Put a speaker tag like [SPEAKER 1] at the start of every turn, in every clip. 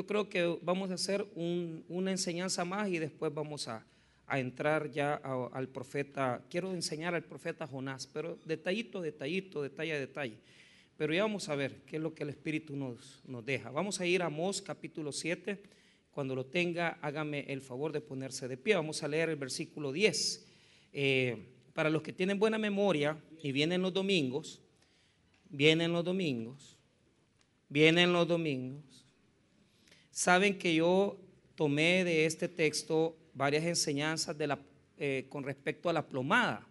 [SPEAKER 1] yo creo que vamos a hacer una enseñanza más y después vamos a, entrar ya al profeta. Quiero enseñar al profeta Jonás, pero detallito, detallito, detalle a detalle. Pero ya vamos a ver qué es lo que el Espíritu nos, nos deja. Vamos a ir a Amós capítulo 7. Cuando lo tenga, hágame el favor de ponerse de pie. Vamos a leer el versículo 10. Eh, para los que tienen buena memoria y vienen los domingos, vienen los domingos, vienen los domingos, saben que yo tomé de este texto varias enseñanzas eh, con respecto a la plomada.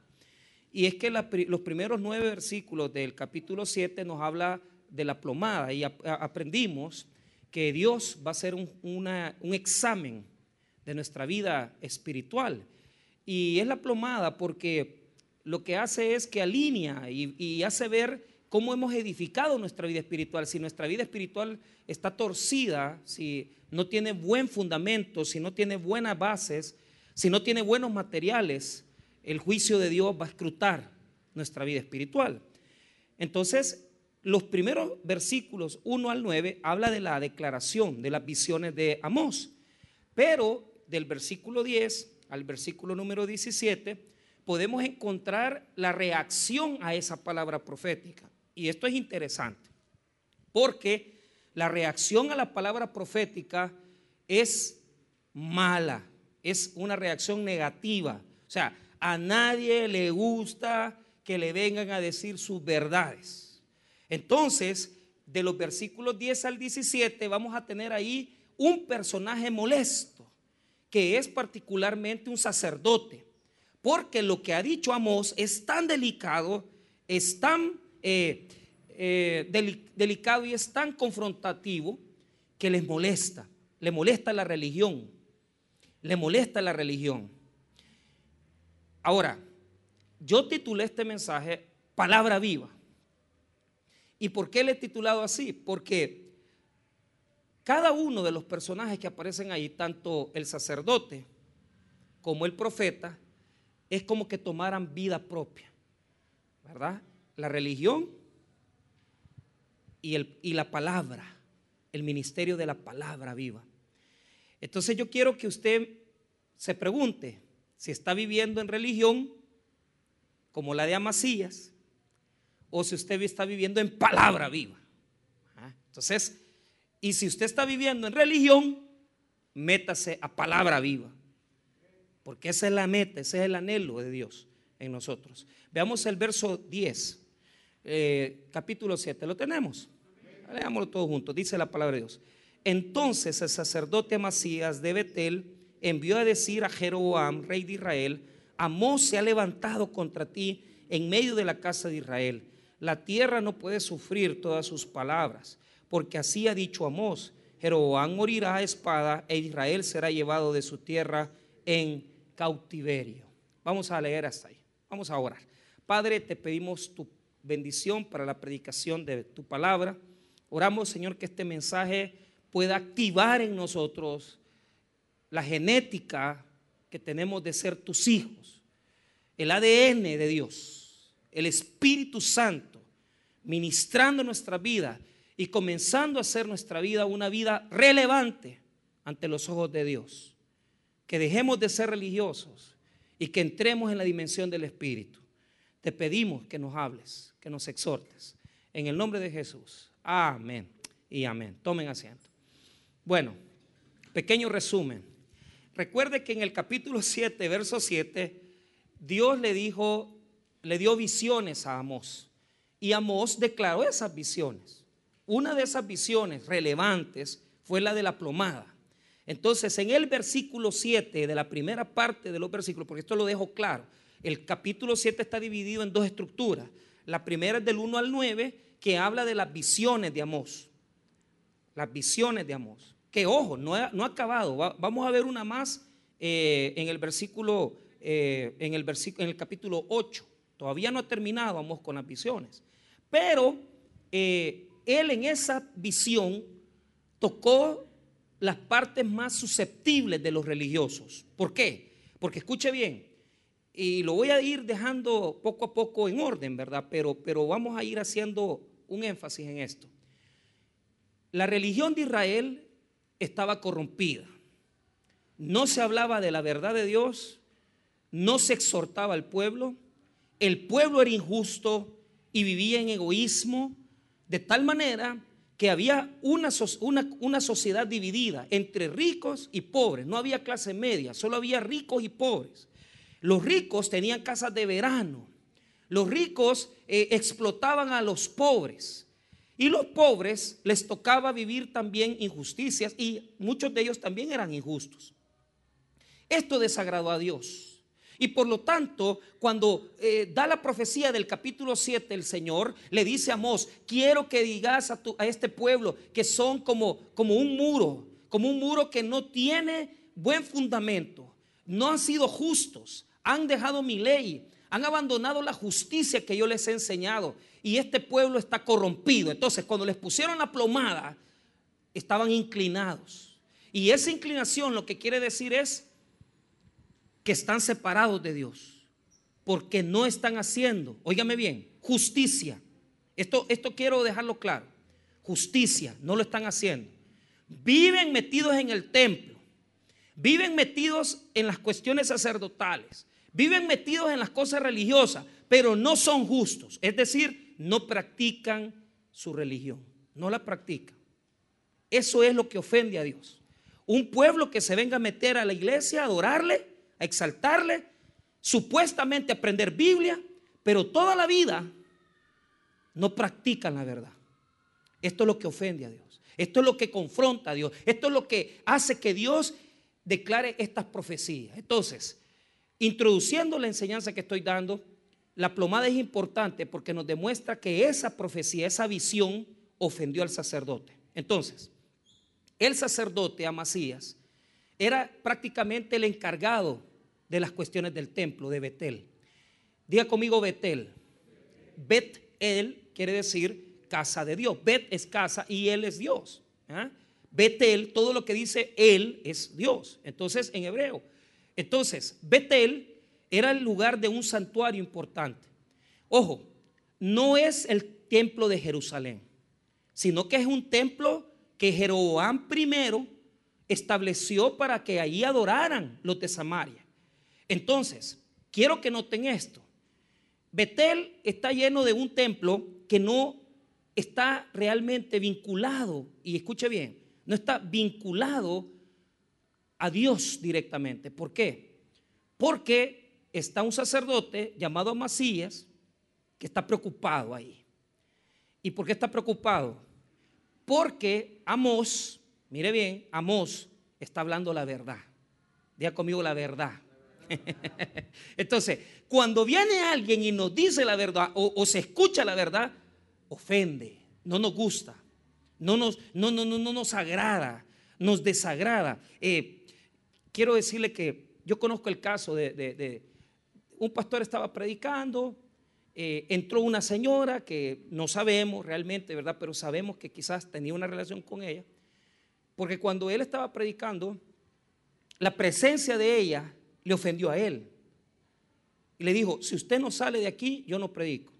[SPEAKER 1] Y es que los primeros nueve versículos del capítulo 7 nos habla de la plomada y aprendimos que Dios va a hacer un, un examen de nuestra vida espiritual. Y es la plomada porque lo que hace es que alinea y, hace ver cómo hemos edificado nuestra vida espiritual. Si nuestra vida espiritual está torcida, si no tiene buen fundamento, si no tiene buenas bases, si no tiene buenos materiales, el juicio de Dios va a escrutar nuestra vida espiritual. Entonces, los primeros versículos 1 al 9 habla de la declaración de las visiones de Amós, pero del versículo 10 al versículo número 17 podemos encontrar la reacción a esa palabra profética. Y esto es interesante, porque la reacción a la palabra profética es mala, es una reacción negativa. O sea, a nadie le gusta que le vengan a decir sus verdades. Entonces, de los versículos 10 al 17 vamos a tener ahí un personaje molesto, que es particularmente un sacerdote porque lo que ha dicho Amós es tan delicado, es tan eh, eh, delicado y es tan confrontativo que les molesta. Le molesta la religión. Le molesta la religión. Ahora, yo titulé este mensaje Palabra Viva. ¿Y por qué le he titulado así? Porque cada uno de los personajes que aparecen ahí, tanto el sacerdote como el profeta, es como que tomaran vida propia, ¿verdad? La religión y, el, y la palabra, el ministerio de la palabra viva. Entonces yo quiero que usted se pregunte si está viviendo en religión como la de Amasías o si usted está viviendo en palabra viva. ¿Ah? Entonces, y si usted está viviendo en religión, métase a palabra viva. Porque esa es la meta, ese es el anhelo de Dios en nosotros. Veamos el verso 10, eh, capítulo 7. ¿Lo tenemos? Leámoslo todos juntos. Dice la palabra de Dios. Entonces el sacerdote Amasías de Betel envió a decir a Jeroboam, rey de Israel, Amós se ha levantado contra ti en medio de la casa de Israel. La tierra no puede sufrir todas sus palabras, porque así ha dicho Amós, Jeroboam morirá a espada e Israel será llevado de su tierra en cautiverio. Vamos a leer hasta ahí. Vamos a orar. Padre, te pedimos tu bendición para la predicación de tu palabra. Oramos, Señor, que este mensaje pueda activar en nosotros la genética que tenemos de ser tus hijos, el ADN de Dios, el Espíritu Santo, ministrando nuestra vida y comenzando a hacer nuestra vida una vida relevante ante los ojos de Dios que dejemos de ser religiosos y que entremos en la dimensión del Espíritu. Te pedimos que nos hables, que nos exhortes. En el nombre de Jesús. Amén y amén. Tomen asiento. Bueno, pequeño resumen. Recuerde que en el capítulo 7, verso 7, Dios le dijo, le dio visiones a Amós. Y Amós declaró esas visiones. Una de esas visiones relevantes fue la de la plomada. Entonces, en el versículo 7 de la primera parte de los versículos, porque esto lo dejo claro, el capítulo 7 está dividido en dos estructuras. La primera es del 1 al 9, que habla de las visiones de Amós. Las visiones de Amós. Que ojo, no ha, no ha acabado. vamos a ver una más eh, en el versículo, eh, en, el versículo, en el capítulo 8. Todavía no ha terminado Amós con las visiones. Pero eh, él en esa visión tocó las partes más susceptibles de los religiosos. ¿Por qué? Porque escuche bien, y lo voy a ir dejando poco a poco en orden, ¿verdad? Pero, pero vamos a ir haciendo un énfasis en esto. La religión de Israel estaba corrompida. No se hablaba de la verdad de Dios, no se exhortaba al pueblo, el pueblo era injusto y vivía en egoísmo, de tal manera que había una, una, sociedad dividida entre ricos y pobres. No había clase media, solo había ricos y pobres. Los ricos tenían casas de verano. Los ricos eh, explotaban a los pobres. Y los pobres les tocaba vivir también injusticias y muchos de ellos también eran injustos. Esto desagradó a Dios. Y por lo tanto, cuando eh, da la profecía del capítulo 7, el Señor le dice a Mos, quiero que digas a, a este pueblo que son como, como un muro, como un muro que no tiene buen fundamento, no han sido justos, han dejado mi ley, han abandonado la justicia que yo les he enseñado y este pueblo está corrompido. Entonces, cuando les pusieron la plomada, estaban inclinados. Y esa inclinación lo que quiere decir es que están separados de Dios, porque no están haciendo, óigame bien, justicia. Esto, esto quiero dejarlo claro. Justicia, no lo están haciendo. Viven metidos en el templo, viven metidos en las cuestiones sacerdotales, viven metidos en las cosas religiosas, pero no son justos. Es decir, no practican su religión, no la practican. Eso es lo que ofende a Dios. Un pueblo que se venga a meter a la iglesia, a adorarle, a exaltarle, supuestamente aprender Biblia, pero toda la vida no practican la verdad. Esto es lo que ofende a Dios. Esto es lo que confronta a Dios. Esto es lo que hace que Dios declare estas profecías. Entonces, introduciendo la enseñanza que estoy dando, la plomada es importante porque nos demuestra que esa profecía, esa visión, ofendió al sacerdote. Entonces, el sacerdote Amasías era prácticamente el encargado de las cuestiones del templo de Betel. Diga conmigo Betel. Bet-El quiere decir casa de Dios. Bet es casa y Él es Dios. ¿ah? Betel, todo lo que dice Él es Dios. Entonces, en hebreo. Entonces, Betel era el lugar de un santuario importante. Ojo, no es el templo de Jerusalén, sino que es un templo que Jeroboam primero estableció para que allí adoraran los de Samaria. Entonces, quiero que noten esto. Betel está lleno de un templo que no está realmente vinculado, y escuche bien, no está vinculado a Dios directamente. ¿Por qué? Porque está un sacerdote llamado Masías que está preocupado ahí. ¿Y por qué está preocupado? Porque Amós, mire bien, Amós está hablando la verdad. Diga conmigo la verdad. Entonces, cuando viene alguien y nos dice la verdad o, se escucha la verdad, ofende, no nos gusta, no nos, no, no, no, no nos agrada, nos desagrada. Eh, quiero decirle que yo conozco el caso de, un pastor estaba predicando, eh, entró una señora que no sabemos realmente, ¿verdad? Pero sabemos que quizás tenía una relación con ella, porque cuando él estaba predicando, la presencia de ella le ofendió a él. Y le dijo, si usted no sale de aquí, yo no predico.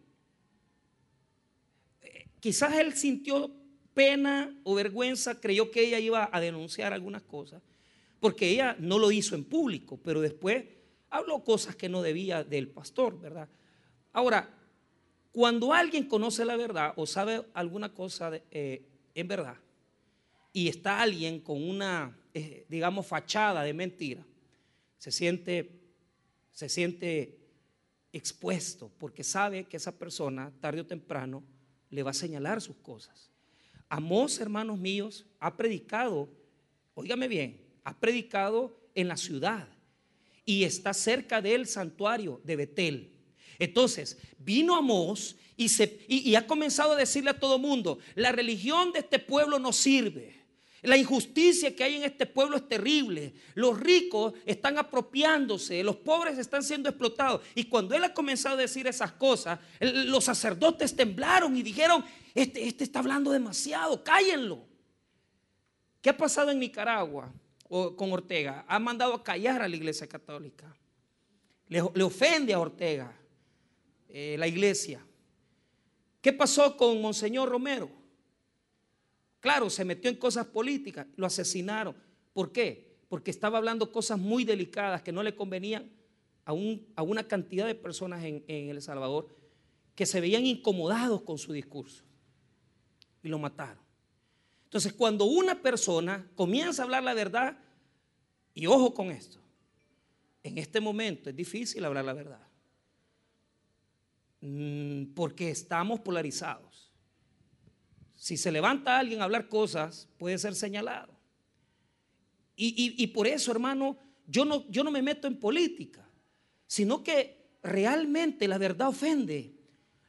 [SPEAKER 1] Eh, quizás él sintió pena o vergüenza, creyó que ella iba a denunciar algunas cosas, porque ella no lo hizo en público, pero después habló cosas que no debía del pastor, ¿verdad? Ahora, cuando alguien conoce la verdad o sabe alguna cosa eh, en verdad, y está alguien con una, eh, digamos, fachada de mentira, se siente, se siente expuesto porque sabe que esa persona tarde o temprano le va a señalar sus cosas. Amós, hermanos míos, ha predicado, óigame bien, ha predicado en la ciudad y está cerca del santuario de Betel. Entonces, vino Amós y, y, y ha comenzado a decirle a todo mundo, la religión de este pueblo no sirve. La injusticia que hay en este pueblo es terrible. Los ricos están apropiándose, los pobres están siendo explotados. Y cuando él ha comenzado a decir esas cosas, los sacerdotes temblaron y dijeron, este, este está hablando demasiado, cállenlo. ¿Qué ha pasado en Nicaragua con Ortega? Ha mandado a callar a la iglesia católica. Le, ofende a Ortega eh, la iglesia. ¿Qué pasó con Monseñor Romero? Claro, se metió en cosas políticas, lo asesinaron. ¿Por qué? Porque estaba hablando cosas muy delicadas que no le convenían a, una cantidad de personas en, en El Salvador que se veían incomodados con su discurso. Y lo mataron. Entonces, cuando una persona comienza a hablar la verdad, y ojo con esto, en este momento es difícil hablar la verdad. Mm, porque estamos polarizados. Si se levanta alguien a hablar cosas, puede ser señalado. Y, por eso, hermano, yo no, yo no me meto en política, sino que realmente la verdad ofende.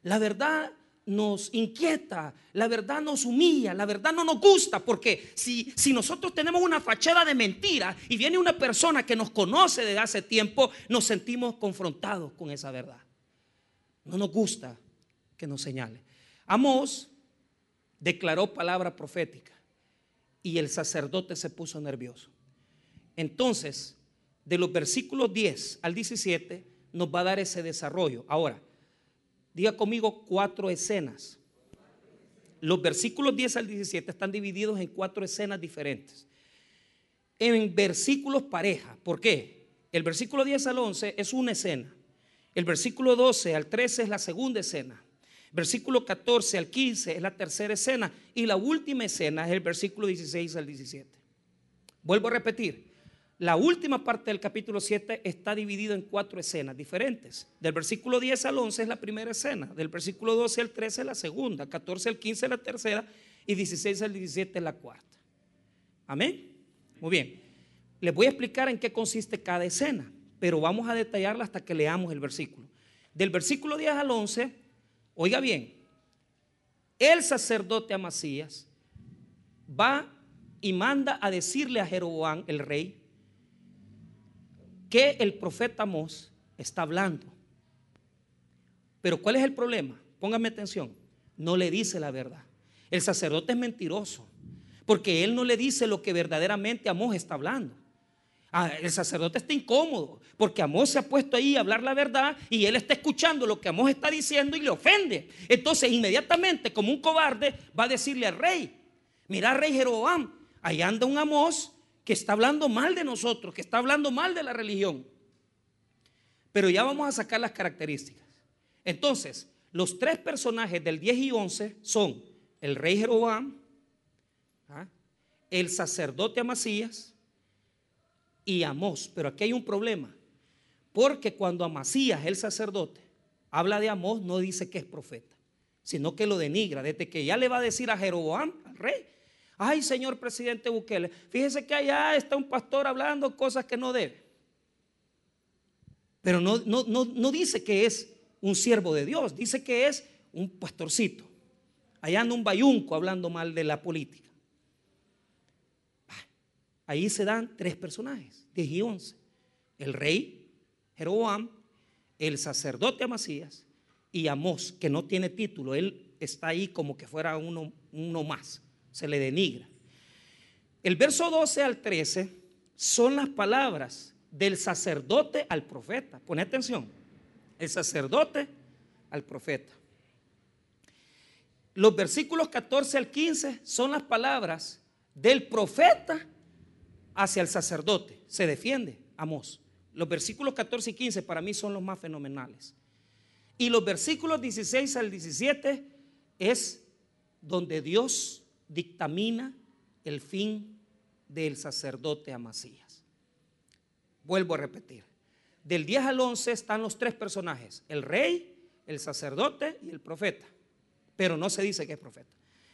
[SPEAKER 1] La verdad nos inquieta, la verdad nos humilla, la verdad no nos gusta, porque si, si nosotros tenemos una fachada de mentira y viene una persona que nos conoce desde hace tiempo, nos sentimos confrontados con esa verdad. No nos gusta que nos señale. Amós declaró palabra profética y el sacerdote se puso nervioso. Entonces, de los versículos 10 al 17 nos va a dar ese desarrollo. Ahora, diga conmigo cuatro escenas. Los versículos 10 al 17 están divididos en cuatro escenas diferentes. En versículos pareja. ¿Por qué? El versículo 10 al 11 es una escena. El versículo 12 al 13 es la segunda escena. Versículo 14 al 15 es la tercera escena. Y la última escena es el versículo 16 al 17. Vuelvo a repetir. La última parte del capítulo 7 está dividido en cuatro escenas diferentes. Del versículo 10 al 11 es la primera escena. Del versículo 12 al 13 es la segunda. 14 al 15 es la tercera. Y 16 al 17 es la cuarta. Amén. Muy bien. Les voy a explicar en qué consiste cada escena pero vamos a detallarla hasta que leamos el versículo. Del versículo 10 al 11, oiga bien, el sacerdote Amasías va y manda a decirle a Jeroboam, el rey, que el profeta Amós está hablando. Pero ¿cuál es el problema? Póngame atención, no le dice la verdad. El sacerdote es mentiroso, porque él no le dice lo que verdaderamente Amós está hablando. Ah, el sacerdote está incómodo porque Amós se ha puesto ahí a hablar la verdad y él está escuchando lo que Amós está diciendo y le ofende. Entonces, inmediatamente, como un cobarde, va a decirle al rey: Mira, rey Jeroboam, ahí anda un Amós que está hablando mal de nosotros, que está hablando mal de la religión. Pero ya vamos a sacar las características. Entonces, los tres personajes del 10 y 11 son el rey Jeroboam, ¿ah? el sacerdote Amasías y Amós. Pero aquí hay un problema. Porque cuando Amasías, el sacerdote, habla de Amós, no dice que es profeta, sino que lo denigra. Desde que ya le va a decir a Jeroboam, al rey, ay, señor presidente Bukele, fíjese que allá está un pastor hablando cosas que no debe. Pero no, no, no, dice que es un siervo de Dios, dice que es un pastorcito. Allá anda un bayunco hablando mal de la política. Ahí se dan tres personajes, 10 y 11. El rey Jeroboam, el sacerdote Amasías y Amós, que no tiene título. Él está ahí como que fuera uno, uno más. Se le denigra. El verso 12 al 13 son las palabras del sacerdote al profeta. Pone atención. El sacerdote al profeta. Los versículos 14 al 15 son las palabras del profeta hacia el sacerdote. Se defiende, Amós. Los versículos 14 y 15 para mí son los más fenomenales. Y los versículos 16 al 17 es donde Dios dictamina el fin del sacerdote Amasías. Vuelvo a repetir. Del 10 al 11 están los tres personajes, el rey, el sacerdote y el profeta. Pero no se dice que es profeta.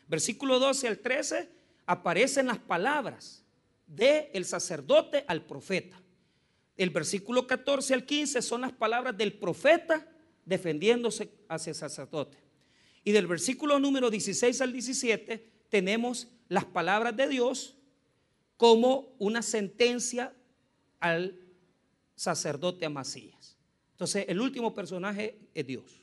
[SPEAKER 1] Versículo 12 al 13 aparecen las palabras del el sacerdote al profeta. El versículo 14 al 15 son las palabras del profeta defendiéndose hacia el sacerdote. Y del versículo número 16 al 17 tenemos las palabras de Dios como una sentencia al sacerdote Amasías. Entonces, el último personaje es Dios.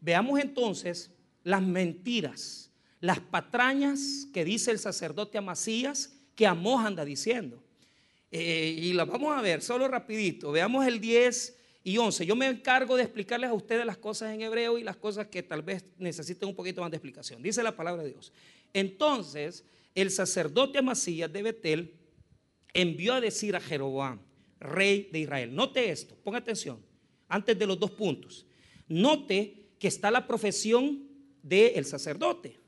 [SPEAKER 1] Veamos entonces las mentiras, las patrañas que dice el sacerdote Amasías que Amós anda diciendo. Eh, y las vamos a ver, solo rapidito. Veamos el 10 y 11. Yo me encargo de explicarles a ustedes las cosas en hebreo y las cosas que tal vez necesiten un poquito más de explicación. Dice la palabra de Dios. Entonces, el sacerdote Amasías de Betel envió a decir a Jeroboam, rey de Israel, note esto, ponga atención, antes de los dos puntos, note que está la profesión del sacerdote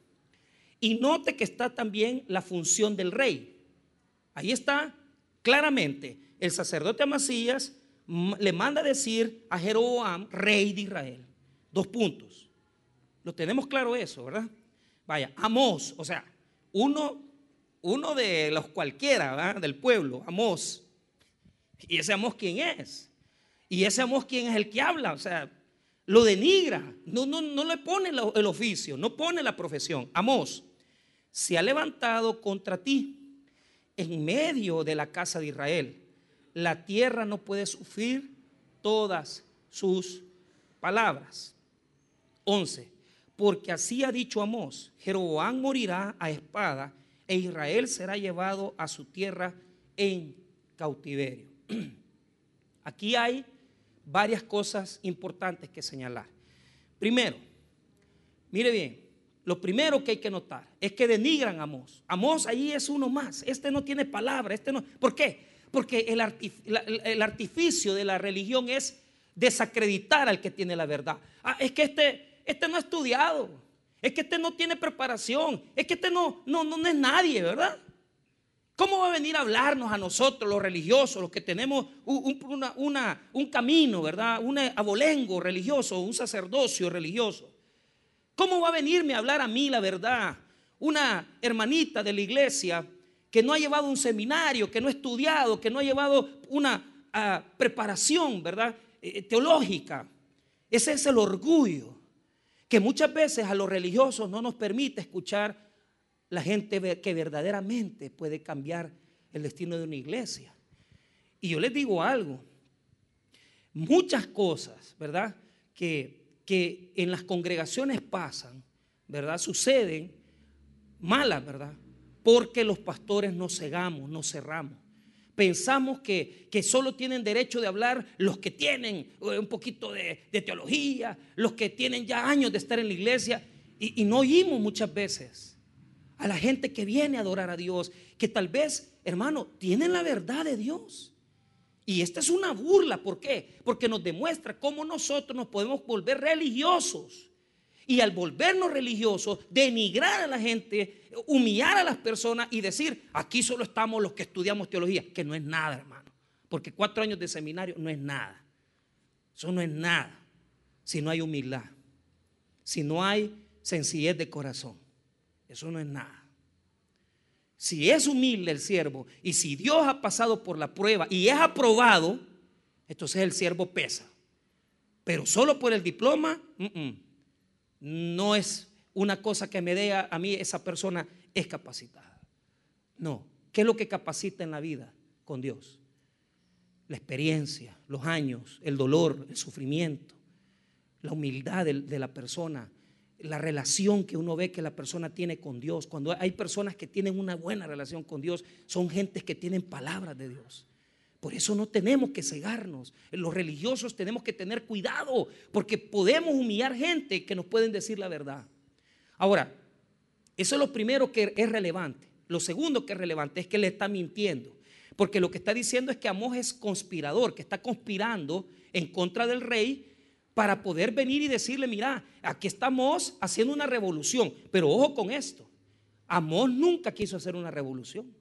[SPEAKER 1] y note que está también la función del rey. Ahí está claramente, el sacerdote Amasías le manda decir a Jeroboam, rey de Israel. Dos puntos. Lo tenemos claro eso, ¿verdad? Vaya, Amós, o sea, uno, uno de los cualquiera ¿verdad? del pueblo, Amós. ¿Y ese Amós quién es? ¿Y ese Amós quién es el que habla? O sea, lo denigra, no, no, no le pone el oficio, no pone la profesión. Amós, se ha levantado contra ti en medio de la casa de Israel la tierra no puede sufrir todas sus palabras. 11. Porque así ha dicho Amós, Jeroboam morirá a espada e Israel será llevado a su tierra en cautiverio. Aquí hay varias cosas importantes que señalar. Primero, mire bien, lo primero que hay que notar es que denigran a Amós. Amós ahí es uno más. Este no tiene palabra, este no. ¿Por qué? Porque el, artificio de la religión es desacreditar al que tiene la verdad. Ah, es que este, este no ha estudiado. Es que este no tiene preparación. Es que este no, no, no es nadie, ¿verdad? ¿Cómo va a venir a hablarnos a nosotros, los religiosos, los que tenemos un, un, camino, ¿verdad? Un abolengo religioso, un sacerdocio religioso? ¿Cómo va a venirme a hablar a mí la verdad? Una hermanita de la iglesia que no ha llevado un seminario, que no ha estudiado, que no ha llevado una ah, preparación, ¿verdad? Eh, eh, teológica. Ese es el orgullo que muchas veces a los religiosos no nos permite escuchar la gente que verdaderamente puede cambiar el destino de una iglesia. Y yo les digo algo, muchas cosas, ¿verdad? Que, que en las congregaciones pasan, ¿verdad? Suceden malas, ¿verdad? Porque los pastores nos cegamos, nos cerramos. Pensamos que, que, solo tienen derecho de hablar los que tienen eh, un poquito de, teología, los que tienen ya años de estar en la iglesia. Y, y no oímos muchas veces a la gente que viene a adorar a Dios, que tal vez, hermano, tienen la verdad de Dios. Y esta es una burla, ¿por qué? Porque nos demuestra cómo nosotros nos podemos volver religiosos y al volvernos religiosos, denigrar a la gente, humillar a las personas y decir, aquí solo estamos los que estudiamos teología, que no es nada, hermano. Porque cuatro años de seminario no es nada. Eso no es nada. Si no hay humildad, si no hay sencillez de corazón, eso no es nada. Si es humilde el siervo y si Dios ha pasado por la prueba y es aprobado, entonces el siervo pesa. Pero solo por el diploma, no es una cosa que me dé a, mí esa persona es capacitada. No. ¿Qué es lo que capacita en la vida con Dios? La experiencia, los años, el dolor, el sufrimiento, la humildad de, la persona, la relación que uno ve que la persona tiene con Dios. Cuando hay personas que tienen una buena relación con Dios, son gentes que tienen palabras de Dios. Por eso no tenemos que cegarnos. Los religiosos tenemos que tener cuidado porque podemos humillar gente que nos pueden decir la verdad. Ahora, eso es lo primero que es relevante. Lo segundo que es relevante es que le está mintiendo. Porque lo que está diciendo es que Amós es conspirador, que está conspirando en contra del rey para poder venir y decirle, mira, aquí estamos haciendo una revolución. Pero ojo con esto, Amós nunca quiso hacer una revolución.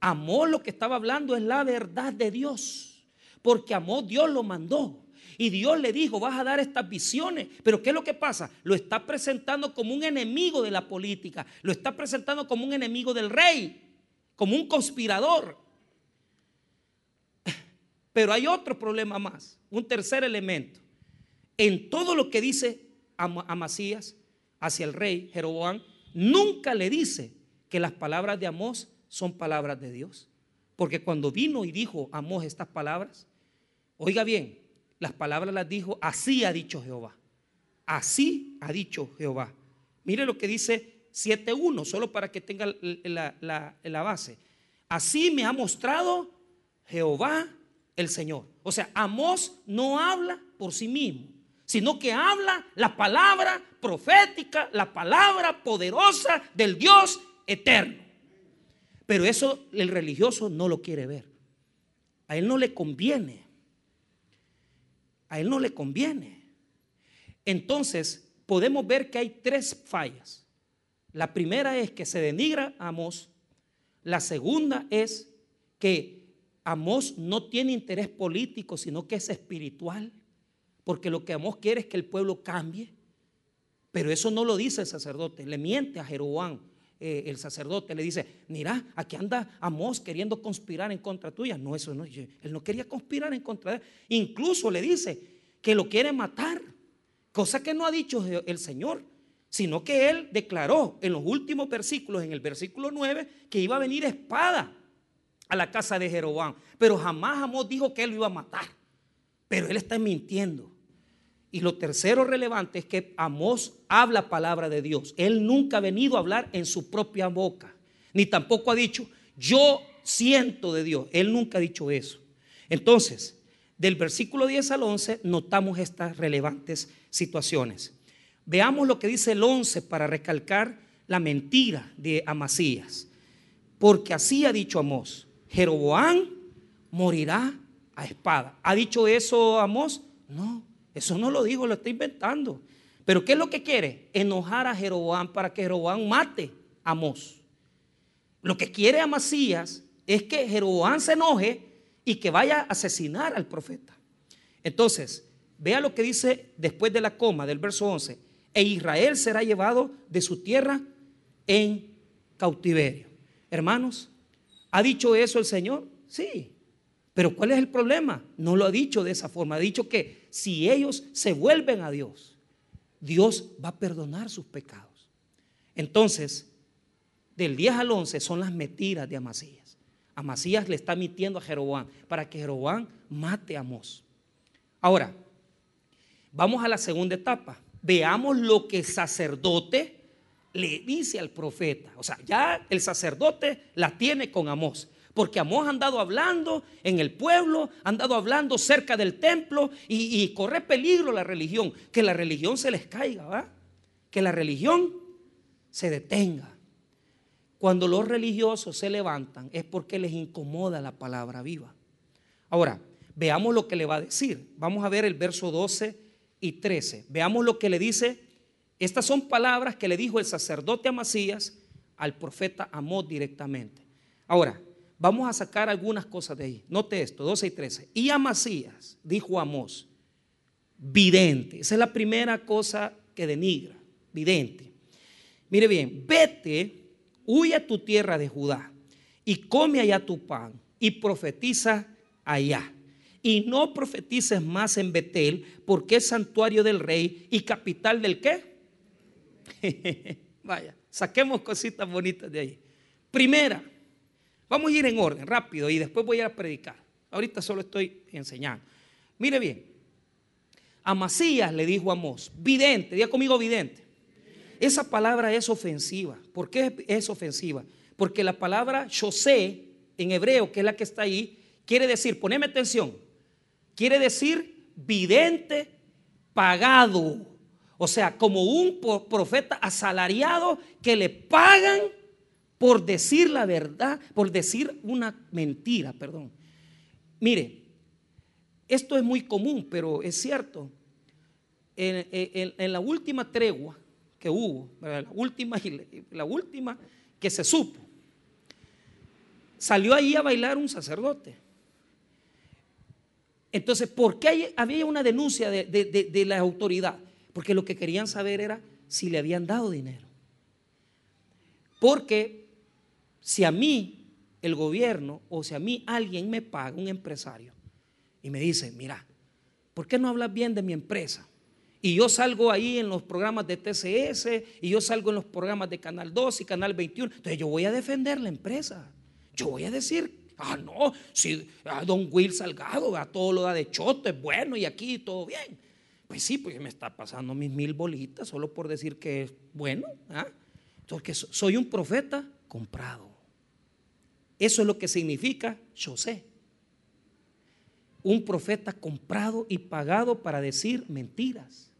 [SPEAKER 1] Amó lo que estaba hablando es la verdad de Dios. Porque amó, Dios lo mandó. Y Dios le dijo, vas a dar estas visiones. Pero ¿qué es lo que pasa? Lo está presentando como un enemigo de la política. Lo está presentando como un enemigo del rey. Como un conspirador. Pero hay otro problema más. Un tercer elemento. En todo lo que dice Amasías hacia el rey Jeroboam, nunca le dice que las palabras de Amós son palabras de Dios. Porque cuando vino y dijo Amós estas palabras, oiga bien, las palabras las dijo, así ha dicho Jehová. Así ha dicho Jehová. Mire lo que dice 7.1, solo para que tenga la, la base. Así me ha mostrado Jehová el Señor. O sea, Amós no habla por sí mismo, sino que habla la palabra profética, la palabra poderosa del Dios eterno. Pero eso el religioso no lo quiere ver. A él no le conviene. A él no le conviene. Entonces, podemos ver que hay tres fallas. La primera es que se denigra a Amós. La segunda es que Amós no tiene interés político, sino que es espiritual. Porque lo que Amós quiere es que el pueblo cambie. Pero eso no lo dice el sacerdote, le miente a Jeroboam. Eh, el sacerdote le dice, mira, aquí anda Amós queriendo conspirar en contra tuya. No, eso no, él no quería conspirar en contra de él. Incluso le dice que lo quiere matar, cosa que no ha dicho el Señor, sino que él declaró en los últimos versículos, en el versículo 9, que iba a venir espada a la casa de Jeroboam. Pero jamás Amós dijo que él lo iba a matar. Pero él está mintiendo. Y lo tercero relevante es que Amós habla palabra de Dios. Él nunca ha venido a hablar en su propia boca, ni tampoco ha dicho, yo siento de Dios. Él nunca ha dicho eso. Entonces, del versículo 10 al 11 notamos estas relevantes situaciones. Veamos lo que dice el 11 para recalcar la mentira de Amasías. Porque así ha dicho Amós, Jeroboam morirá a espada. ¿Ha dicho eso Amós? No. Eso no lo digo, lo está inventando. Pero ¿qué es lo que quiere? Enojar a Jeroboam para que Jeroboam mate a Amós. Lo que quiere Amasías es que Jeroboam se enoje y que vaya a asesinar al profeta. Entonces, vea lo que dice después de la coma del verso 11. E Israel será llevado de su tierra en cautiverio. Hermanos, ¿ha dicho eso el Señor? Sí. Pero ¿cuál es el problema? No lo ha dicho de esa forma. Ha dicho que si ellos se vuelven a Dios, Dios va a perdonar sus pecados. Entonces, del 10 al 11 son las mentiras de Amasías. Amasías le está mintiendo a Jeroboam para que Jeroboam mate a Amós. Ahora, vamos a la segunda etapa. Veamos lo que el sacerdote le dice al profeta. O sea, ya el sacerdote la tiene con Amós. Porque Amós ha andado hablando en el pueblo, ha andado hablando cerca del templo y, corre peligro la religión. Que la religión se les caiga, ¿va? Que la religión se detenga. Cuando los religiosos se levantan es porque les incomoda la palabra viva. Ahora, veamos lo que le va a decir. Vamos a ver el verso 12 y 13. Veamos lo que le dice. Estas son palabras que le dijo el sacerdote Amasías al profeta Amós directamente. Ahora, Vamos a sacar algunas cosas de ahí. Note esto, 12 y 13. Y Amasías dijo a Amós, vidente. Esa es la primera cosa que denigra, vidente. Mire bien, vete, huye a tu tierra de Judá y come allá tu pan y profetiza allá. Y no profetices más en Betel, porque es santuario del rey y capital del qué. Vaya, saquemos cositas bonitas de ahí. Primera, Vamos a ir en orden, rápido, y después voy a predicar. Ahorita solo estoy enseñando. Mire bien, Amasías le dijo a Amós, vidente, diga conmigo vidente. Esa palabra es ofensiva. ¿Por qué es ofensiva? Porque la palabra José en hebreo, que es la que está ahí, quiere decir, poneme atención, quiere decir vidente pagado. O sea, como un profeta asalariado que le pagan por decir la verdad, por decir una mentira, perdón. Mire, esto es muy común, pero es cierto. En, la última tregua que hubo, la última, la última que se supo, salió ahí a bailar un sacerdote. Entonces, ¿por qué había una denuncia de, de la autoridad? Porque lo que querían saber era si le habían dado dinero. Porque si a mí el gobierno o si a mí alguien me paga, un empresario, y me dice, mira, ¿por qué no hablas bien de mi empresa? Y yo salgo ahí en los programas de TCS y yo salgo en los programas de Canal 2 y Canal 21. Entonces yo voy a defender la empresa. Yo voy a decir, ah, no, si don Will Salgado a todo lo da de choto, es bueno y aquí todo bien. Pues sí, pues me está pasando mis mil bolitas solo por decir que es bueno. ¿ah? Porque soy un profeta comprado. Eso es lo que significa yo sé. un profeta comprado y pagado para decir mentiras.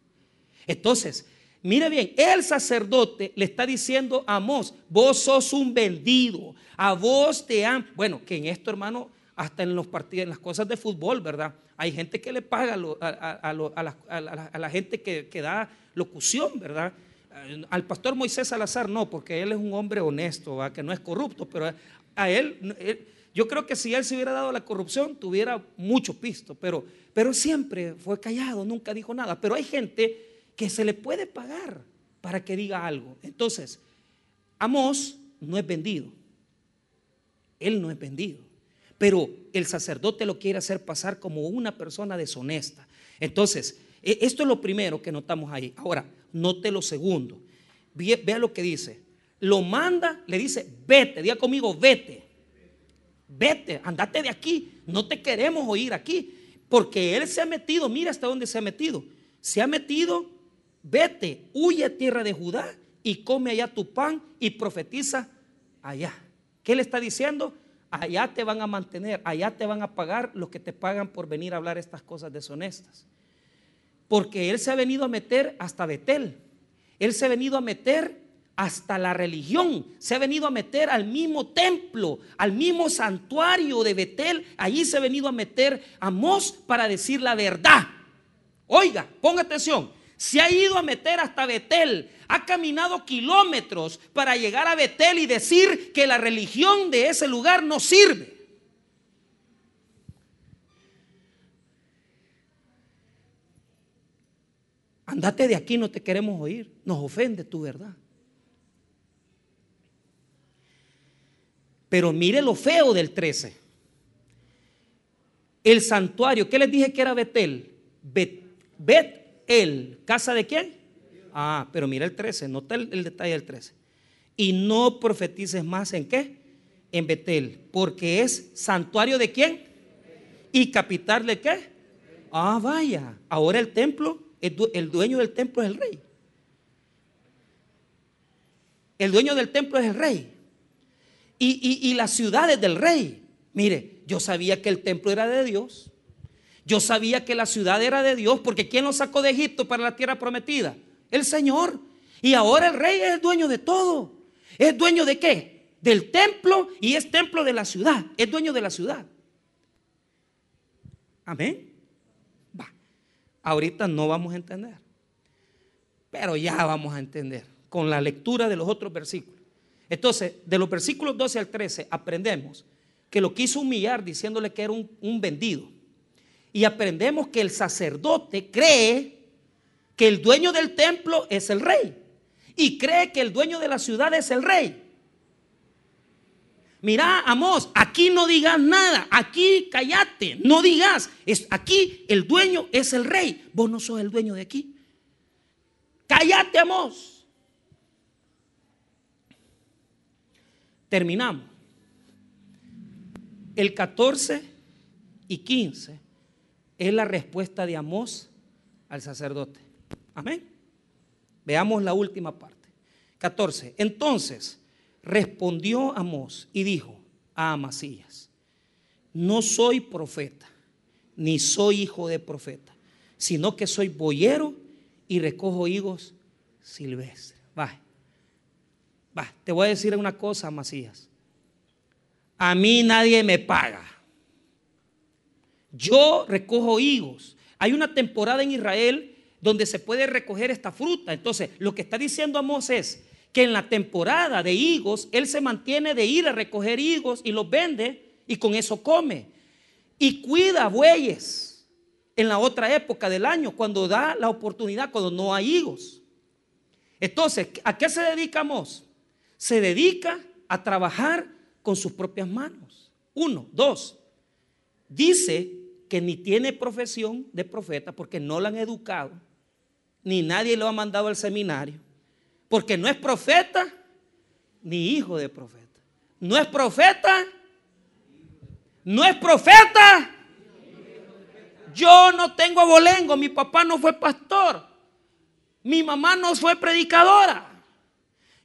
[SPEAKER 1] Entonces, mire bien, el sacerdote le está diciendo a Amós, vos sos un vendido, a vos te han, bueno, que en esto hermano, hasta en los partidos, en las cosas de fútbol, ¿verdad? Hay gente que le paga a, la, gente que, da locución, ¿verdad? Al pastor Moisés Salazar no, porque él es un hombre honesto, que no es corrupto, pero a él, yo creo que si él se hubiera dado la corrupción, tuviera mucho pisto, pero, pero siempre fue callado, nunca dijo nada. Pero hay gente que se le puede pagar para que diga algo. Entonces, Amós no es vendido. Él no es vendido. Pero el sacerdote lo quiere hacer pasar como una persona deshonesta. Entonces, e, esto es lo primero que notamos ahí. Ahora, note lo segundo. Vea lo que dice. Lo manda, le dice, vete, diga conmigo, vete. Vete, andate de aquí. No te queremos oír aquí. Porque él se ha metido, mira hasta dónde se ha metido. Se ha metido vete, huye a tierra de Judá y come allá tu pan y profetiza allá. ¿Qué le está diciendo? Allá te van a mantener, allá te van a pagar lo que te pagan por venir a hablar estas cosas deshonestas. Porque él se ha venido a meter hasta Betel. Él se ha venido a meter hasta la religión. Se ha venido a meter al mismo templo, al mismo santuario de Betel. Allí se ha venido a meter a Mos para decir la verdad. Oiga, ponga atención se ha ido a meter hasta Betel, ha caminado kilómetros para llegar a Betel y decir que la religión de ese lugar no sirve. Andate de aquí, no te queremos oír. Nos ofende tu verdad. Pero mire lo feo del 13. El santuario, ¿qué les dije que era Betel? Bet, él. ¿Casa de quién? Ah, pero mira el 13, nota el, el detalle del 13. Y no profetices más en qué? En Betel, porque es santuario de quién? Y capital de qué? Ah, vaya, ahora el templo, el dueño del templo es el rey. El dueño del templo es el rey. Y, las ciudades del rey. Mire, yo sabía que el templo era de Dios. Yo sabía que la ciudad era de Dios porque ¿quién lo sacó de Egipto para la tierra prometida? El Señor. Y ahora el rey es dueño de todo. ¿Es dueño de qué? Del templo y es templo de la ciudad. Es dueño de la ciudad. Amén. Va. Ahorita no vamos a entender. Pero ya vamos a entender con la lectura de los otros versículos. Entonces, de los versículos 12 al 13 aprendemos que lo quiso humillar diciéndole que era un, un vendido y aprendemos que el sacerdote cree que el dueño del templo es el rey y cree que el dueño de la ciudad es el rey. Mira, Amos, aquí no digas nada, aquí cállate, no digas, es, aquí el dueño es el rey, vos no sos el dueño de aquí. Cállate, Amos. Terminamos. El 14 y 15 es la respuesta de Amós al sacerdote. Amén. Veamos la última parte. 14. Entonces respondió Amós y dijo a Amasías, no soy profeta, ni soy hijo de profeta, sino que soy boyero y recojo higos silvestres. Va, te voy a decir una cosa, Amasías. A mí nadie me paga. Yo recojo higos. Hay una temporada en Israel donde se puede recoger esta fruta. Entonces, lo que está diciendo Amós es que en la temporada de higos, él se mantiene de ir a recoger higos y los vende y con eso come. Y cuida bueyes en la otra época del año, cuando da la oportunidad, cuando no hay higos. Entonces, ¿a qué se dedica? Se dedica a trabajar con sus propias manos. Uno, dos. Dice que ni tiene profesión de profeta porque no lo han educado, ni nadie lo ha mandado al seminario, porque no es profeta ni hijo de profeta. No es profeta, no es profeta. Yo no tengo abolengo, mi papá no fue pastor, mi mamá no fue predicadora,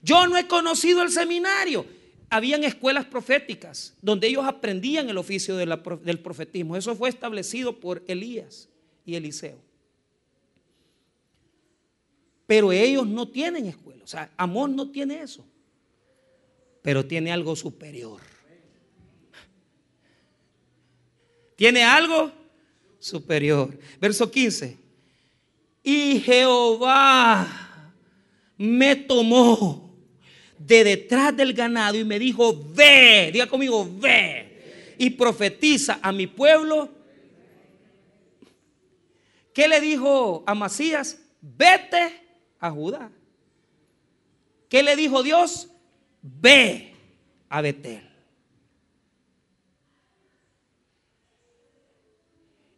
[SPEAKER 1] yo no he conocido el seminario. habían escuelas proféticas donde ellos aprendían el oficio del profetismo. Eso fue establecido por Elías y Eliseo. Pero ellos no tienen escuela. O sea, Amor no tiene eso. Pero tiene algo superior. Tiene algo superior. Verso 15. Y Jehová me tomó de detrás del ganado y me dijo, ve, diga conmigo, ve, y profetiza a mi pueblo. ¿Qué le dijo a Masías? Vete a Judá. ¿Qué le dijo Dios? Ve a Betel.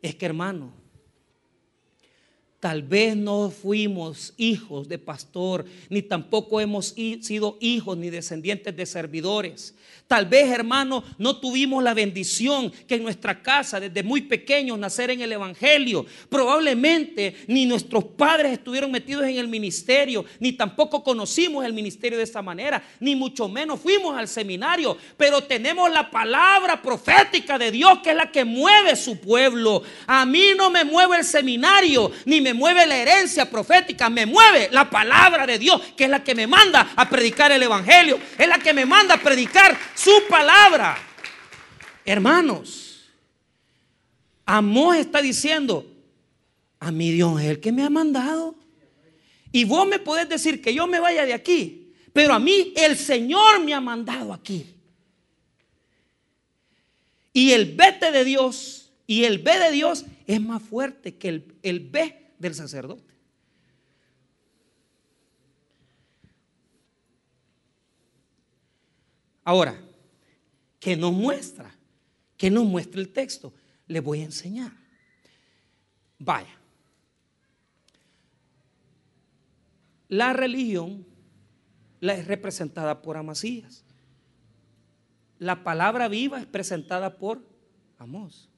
[SPEAKER 1] Es que hermano, Tal vez no fuimos hijos de pastor, ni tampoco hemos sido hijos ni descendientes de servidores. Tal vez, hermano, no tuvimos la bendición que en nuestra casa, desde muy pequeños, nacer en el Evangelio. Probablemente ni nuestros padres estuvieron metidos en el ministerio, ni tampoco conocimos el ministerio de esta manera, ni mucho menos fuimos al seminario. Pero tenemos la palabra profética de Dios, que es la que mueve su pueblo. A mí no me mueve el seminario, ni me mueve la herencia profética, me mueve la palabra de Dios, que es la que me manda a predicar el Evangelio, es la que me manda a predicar su palabra. Hermanos, Amós está diciendo, a mi Dios es el que me ha mandado. Y vos me podés decir que yo me vaya de aquí, pero a mí el Señor me ha mandado aquí. Y el vete de Dios y el ve de Dios es más fuerte que el, el ve del sacerdote. Ahora, ¿qué nos muestra? ¿Qué nos muestra el texto? Le voy a enseñar. Vaya. La religión la es representada por Amasías. La palabra viva es presentada por Amós.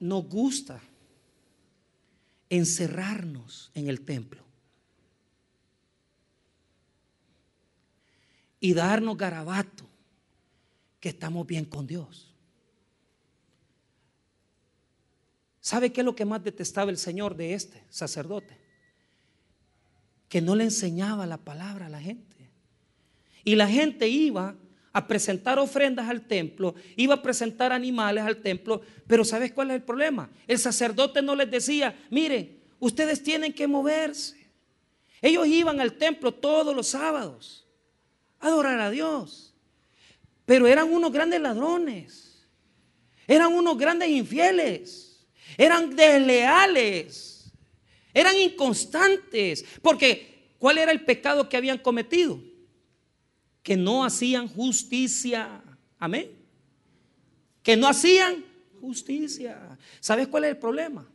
[SPEAKER 1] nos gusta encerrarnos en el templo y darnos garabato que estamos bien con Dios. ¿Sabe qué es lo que más detestaba el Señor de este sacerdote? Que no le enseñaba la palabra a la gente. Y la gente iba a presentar ofrendas al templo, iba a presentar animales al templo, pero ¿sabes cuál es el problema? El sacerdote no les decía, miren, ustedes tienen que moverse. Ellos iban al templo todos los sábados adorar a Dios, pero eran unos grandes ladrones, eran unos grandes infieles, eran desleales, eran inconstantes, porque ¿cuál era el pecado que habían cometido? que no hacían justicia. Amén. Que no hacían justicia. ¿Sabes cuál es el problema?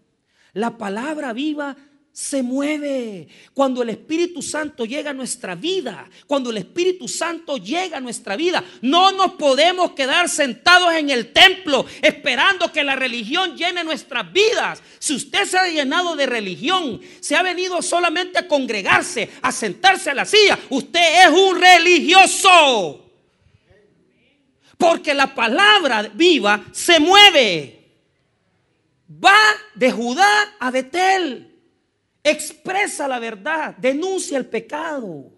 [SPEAKER 1] La palabra viva se mueve. Cuando el Espíritu Santo llega a nuestra vida, cuando el Espíritu Santo llega a nuestra vida, no nos podemos quedar sentados en el templo esperando que la religión llene nuestras vidas. Si usted se ha llenado de religión, se ha venido solamente a congregarse, a sentarse a la silla, usted es un religioso. Porque la palabra viva se mueve. Va de Judá a Betel expresa la verdad, denuncia el pecado.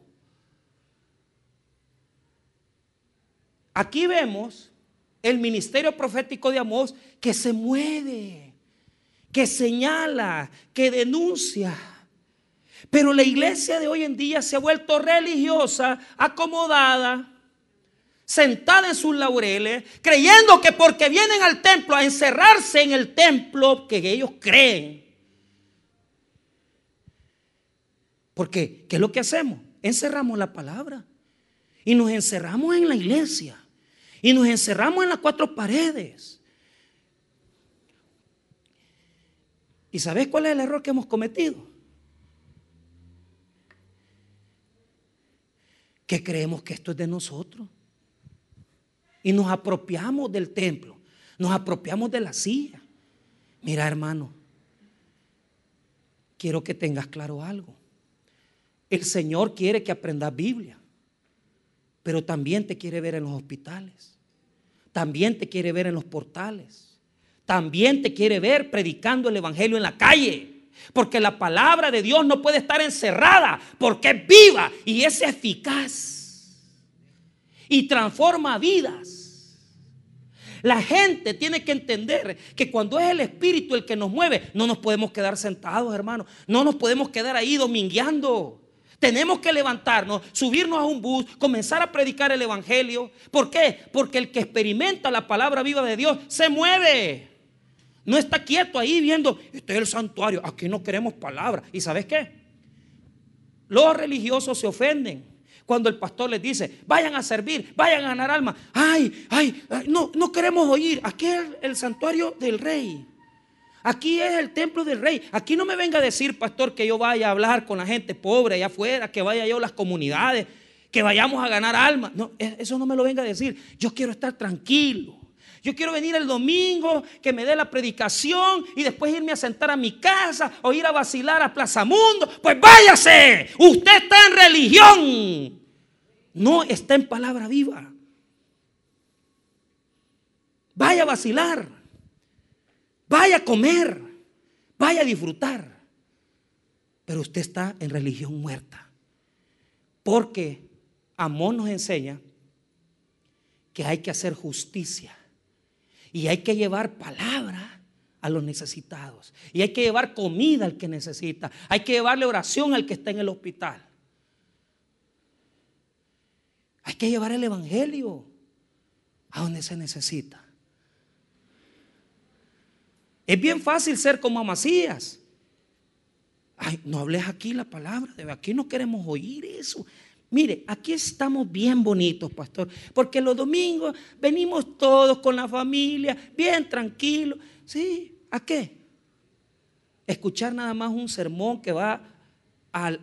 [SPEAKER 1] Aquí vemos el ministerio profético de Amós que se mueve, que señala, que denuncia. Pero la iglesia de hoy en día se ha vuelto religiosa, acomodada, sentada en sus laureles, creyendo que porque vienen al templo a encerrarse en el templo que ellos creen, Porque, ¿qué es lo que hacemos? Encerramos la palabra. Y nos encerramos en la iglesia. Y nos encerramos en las cuatro paredes. ¿Y sabes cuál es el error que hemos cometido? Que creemos que esto es de nosotros. Y nos apropiamos del templo. Nos apropiamos de la silla. Mira, hermano, quiero que tengas claro algo. El Señor quiere que aprendas Biblia. pero también te quiere ver en los hospitales. También te quiere ver en los portales. También te quiere ver predicando el Evangelio en la calle. Porque la palabra de Dios no puede estar encerrada, porque es viva y es eficaz. Y transforma vidas. La gente tiene que entender que cuando es el Espíritu el que nos mueve, no nos podemos quedar sentados, hermanos. No nos podemos quedar ahí domingueando. Tenemos que levantarnos, subirnos a un bus, comenzar a predicar el Evangelio. ¿Por qué? Porque el que experimenta la palabra viva de Dios se mueve. No está quieto ahí viendo, este es el santuario, aquí no queremos palabra. ¿Y sabes qué? Los religiosos se ofenden cuando el pastor les dice, vayan a servir, vayan a ganar alma. Ay, ay, no, no queremos oír. Aquí es el santuario del rey. Aquí es el templo del rey. Aquí no me venga a decir, pastor, que yo vaya a hablar con la gente pobre allá afuera, que vaya yo a las comunidades, que vayamos a ganar alma. No, e, eso no me lo venga a decir. Yo quiero estar tranquilo. Yo quiero venir el domingo, que me dé la predicación y después irme a sentar a mi casa o ir a vacilar a Plaza Mundo. Pues váyase. Usted está en religión. No está en palabra viva. Vaya a vacilar. Vaya a comer. Vaya a disfrutar. Pero usted está en religión muerta. Porque Amón nos enseña que hay que hacer justicia y hay que llevar palabra a los necesitados. Y hay que llevar comida al que necesita. Hay que llevarle oración al que está en el hospital. Hay que llevar el Evangelio a donde se necesita. Es bien fácil ser como Amasías. Ay, no hables aquí la palabra, de aquí no queremos oír eso. Mire, aquí estamos bien bonitos, pastor, porque los domingos venimos todos con la familia, bien tranquilos. ¿Sí? ¿A qué? Escuchar nada más un sermón que va a,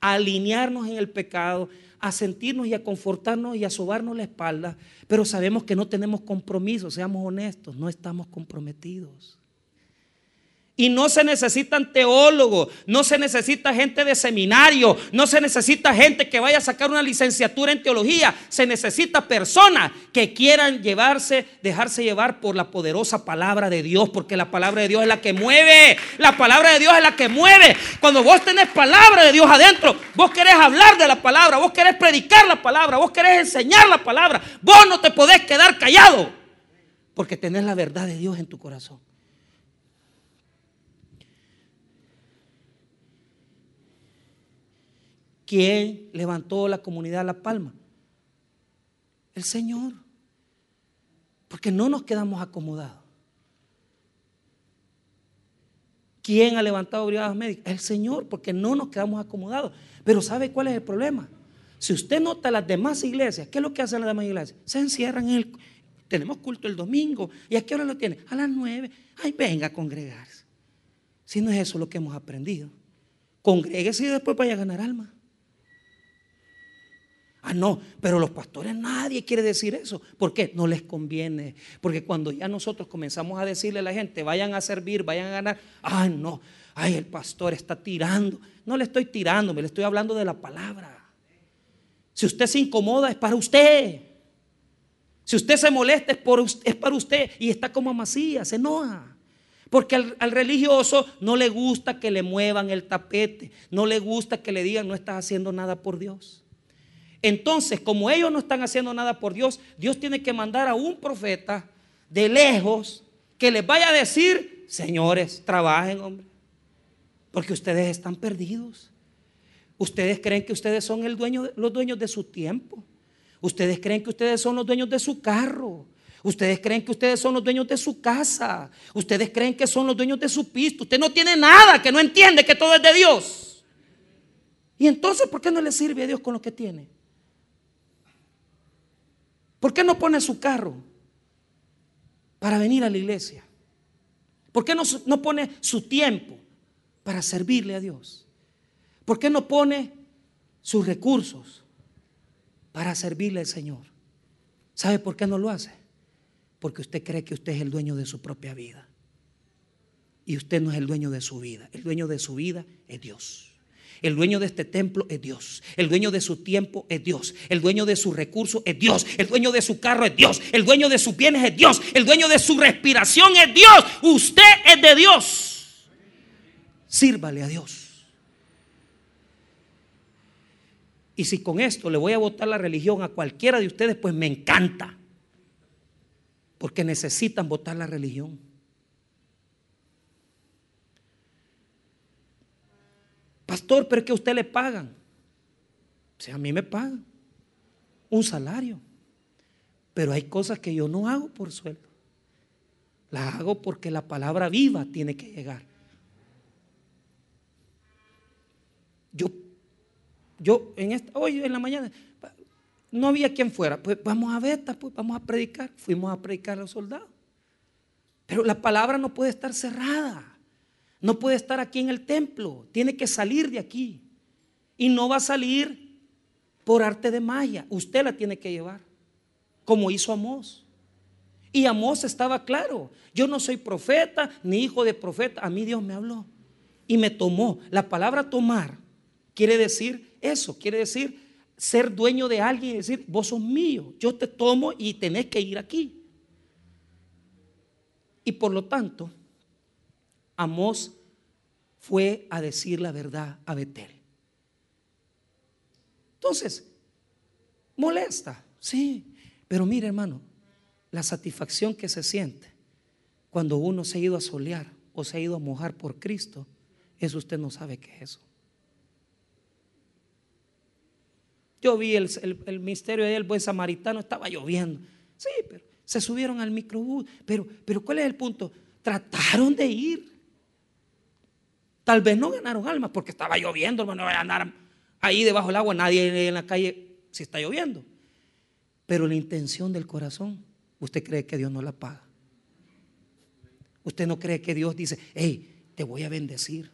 [SPEAKER 1] alinearnos en el pecado, a sentirnos y a confortarnos y a sobarnos la espalda, pero sabemos que no tenemos compromiso, seamos honestos, no estamos comprometidos. Y no se necesitan teólogos, no se necesita gente de seminario, no se necesita gente que vaya a sacar una licenciatura en teología, se necesita personas que quieran llevarse, dejarse llevar por la poderosa palabra de Dios, porque la palabra de Dios es la que mueve, la palabra de Dios es la que mueve. Cuando vos tenés palabra de Dios adentro, vos querés hablar de la palabra, vos querés predicar la palabra, vos querés enseñar la palabra, vos no te podés quedar callado, porque tenés la verdad de Dios en tu corazón. ¿Quién levantó la comunidad La Palma? El Señor. Porque no nos quedamos acomodados. ¿Quién ha levantado brigadas médicas? El Señor, porque no nos quedamos acomodados. Pero ¿sabe cuál es el problema? Si usted nota las demás iglesias, ¿qué es lo que hacen las demás iglesias? Se encierran en el... Tenemos culto el domingo. ¿Y a qué hora lo tienen? A las nueve. Ay, venga a congregarse. Si no es eso lo que hemos aprendido. Congréguese y después vaya a ganar alma. Ah, no, pero los pastores nadie quiere decir eso. ¿Por qué? No les conviene. Porque cuando ya nosotros comenzamos a decirle a la gente, vayan a servir, vayan a ganar, ah, no, ay, el pastor está tirando. No le estoy tirando, me le estoy hablando de la palabra. Si usted se incomoda, es para usted. Si usted se molesta, es, para usted. Y está como amasía, se enoja. Porque al, al, religioso no le gusta que le muevan el tapete, no le gusta que le digan no estás haciendo nada por Dios. Entonces, como ellos no están haciendo nada por Dios, Dios tiene que mandar a un profeta de lejos que les vaya a decir, señores, trabajen, hombre, porque ustedes están perdidos. Ustedes creen que ustedes son el dueño, los dueños de su tiempo. Ustedes creen que ustedes son los dueños de su carro. Ustedes creen que ustedes son los dueños de su casa. Ustedes creen que son los dueños de su pisto. Usted no tiene nada, que no entiende que todo es de Dios. Y entonces, ¿por qué no le sirve a Dios con lo que tiene? ¿Por qué no pone su carro para venir a la iglesia? ¿Por qué no, no pone su tiempo para servirle a Dios? ¿Por qué no pone sus recursos para servirle al Señor? ¿Sabe por qué no lo hace? Porque usted cree que usted es el dueño de su propia vida. Y usted no es el dueño de su vida. El dueño de su vida es Dios. El dueño de este templo es Dios. El dueño de su tiempo es Dios. El dueño de sus recursos es Dios. El dueño de su carro es Dios. El dueño de sus bienes es Dios. El dueño de su respiración es Dios. Usted es de Dios. Sírvale a Dios. Y si con esto le voy a votar la religión a cualquiera de ustedes, pues me encanta. Porque necesitan votar la religión. Pastor, pero es que a usted le pagan. Si a mí me pagan un salario. Pero hay cosas que yo no hago por sueldo. Las hago porque la palabra viva tiene que llegar. Yo, yo en esta, hoy en la mañana, no había quien fuera. Pues vamos a ver, pues vamos a predicar. Fuimos a predicar a los soldados. Pero la palabra no puede estar cerrada. No puede estar aquí en el templo, tiene que salir de aquí. Y no va a salir por arte de magia, usted la tiene que llevar, como hizo Amós. Y Amós estaba claro, yo no soy profeta ni hijo de profeta, a mí Dios me habló y me tomó. La palabra tomar quiere decir eso, quiere decir ser dueño de alguien y decir, vos sos mío, yo te tomo y tenés que ir aquí. Y por lo tanto, Amós fue a decir la verdad a Betel. Entonces, molesta, sí, pero mire hermano, la satisfacción que se siente cuando uno se ha ido a solear o se ha ido a mojar por Cristo, eso usted no sabe qué es eso. Yo vi el, el, misterio del buen samaritano, estaba lloviendo. Sí, pero se subieron al microbús. Pero, pero ¿cuál es el punto? Trataron de ir. Tal vez no ganaron almas porque estaba lloviendo, hermano, no a andar ahí debajo del agua, nadie en la calle si está lloviendo. Pero la intención del corazón, usted cree que Dios no la paga. Usted no cree que Dios dice, hey, te voy a bendecir.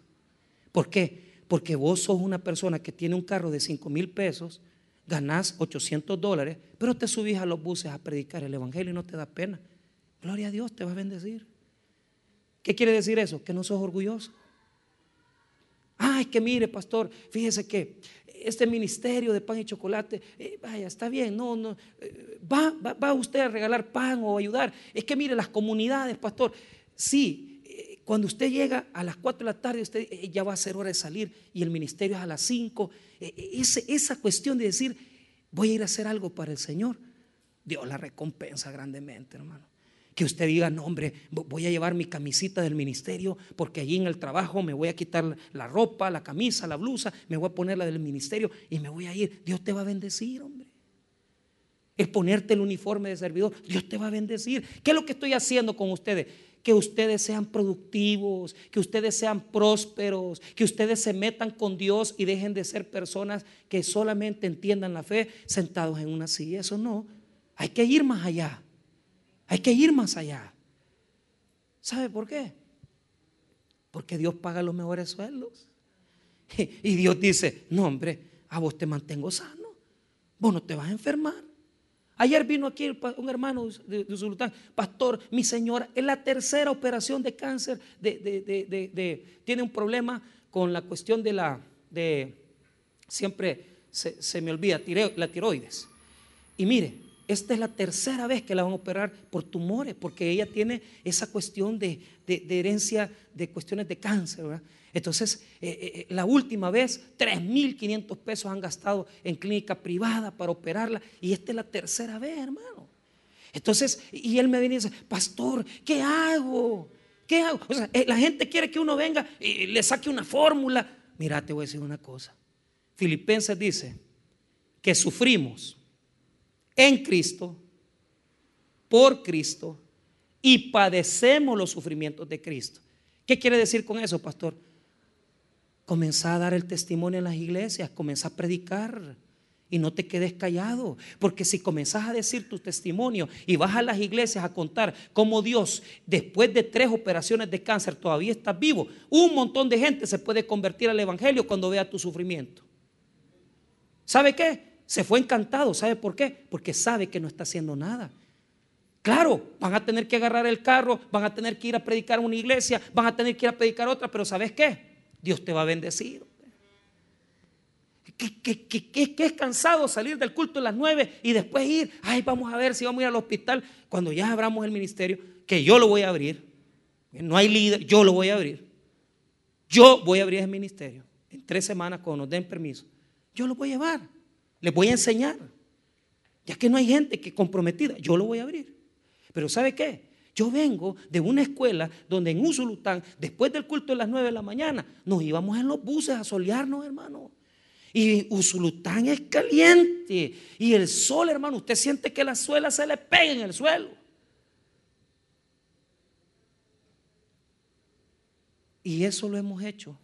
[SPEAKER 1] ¿Por qué? Porque vos sos una persona que tiene un carro de 5 mil pesos, ganás 800 dólares, pero te subís a los buses a predicar el Evangelio y no te da pena. Gloria a Dios, te va a bendecir. ¿Qué quiere decir eso? Que no sos orgulloso. Ay, que mire, pastor, fíjese que este ministerio de pan y chocolate, eh, vaya, está bien, no, no, eh, va, va, usted a regalar pan o ayudar. Es que mire, las comunidades, pastor, sí, eh, cuando usted llega a las 4 de la tarde, usted ya va a ser hora de salir y el ministerio es a las 5. esa cuestión de decir, voy a ir a hacer algo para el Señor, Dios la recompensa grandemente, hermano. Que usted diga, no, hombre, voy a llevar mi camisita del ministerio porque allí en el trabajo me voy a quitar la ropa, la camisa, la blusa, me voy a poner la del ministerio y me voy a ir. Dios te va a bendecir, hombre. El ponerte el uniforme de servidor, Dios te va a bendecir. ¿Qué es lo que estoy haciendo con ustedes? Que ustedes sean productivos, que ustedes sean prósperos, que ustedes se metan con Dios y dejen de ser personas que solamente entiendan la fe sentados en una silla. Eso no. Hay que ir más allá. Hay que ir más allá. ¿Sabe por qué? Porque Dios paga los mejores sueldos. Y Dios dice, no hombre, a vos te mantengo sano. Vos no te vas a enfermar. Ayer vino aquí un hermano de, de pastor, mi señora, es la tercera operación de cáncer, tiene un problema con la cuestión de la, de, siempre se, se me olvida, la tiroides. Y mire, esta es la tercera vez que la van a operar por tumores, porque ella tiene esa cuestión de, herencia de cuestiones de cáncer. Entonces, eh, eh, eh, la última vez, 3.500 pesos han gastado en clínica privada para operarla, y esta es la tercera vez, hermano. Entonces, y él me viene y dice, pastor, ¿qué hago? ¿Qué hago? O sea, la gente quiere que uno venga y le saque una fórmula. Mira, te voy a decir una cosa. Filipenses dice que sufrimos en Cristo, por Cristo y padecemos los sufrimientos de Cristo. ¿Qué quiere decir con eso, pastor? Comenzá a dar el testimonio en las iglesias, comenzá a predicar y no te quedes callado, porque si comenzás a decir tu testimonio y vas a las iglesias a contar cómo Dios, después de tres operaciones de cáncer, todavía está vivo, un montón de gente se puede convertir al Evangelio cuando vea tu sufrimiento. ¿Sabe qué? Se fue encantado. ¿Sabe por qué? Porque sabe que no está haciendo nada. Claro, van a tener que agarrar el carro, van a tener que ir a predicar a una iglesia, van a tener que ir a predicar a otra, pero ¿sabes qué? Dios te va a bendecir. que, es cansado salir del culto a las nueve y después ir, ay, vamos a ver si vamos a ir al hospital cuando ya abramos el ministerio, que yo lo voy a abrir. No hay líder, yo lo voy a abrir. Yo voy a abrir ese ministerio en tres semanas cuando nos den permiso. Yo lo voy a llevar, les voy a enseñar. Ya que no hay gente que comprometida, yo lo voy a abrir. Pero ¿sabe qué? Yo vengo de una escuela donde en Usulután, después del culto de las nueve de la mañana, nos íbamos en los buses a solearnos, hermano. Y Usulután es caliente. Y el sol, hermano, usted siente que la suela se le pega en el suelo. Y eso lo hemos hecho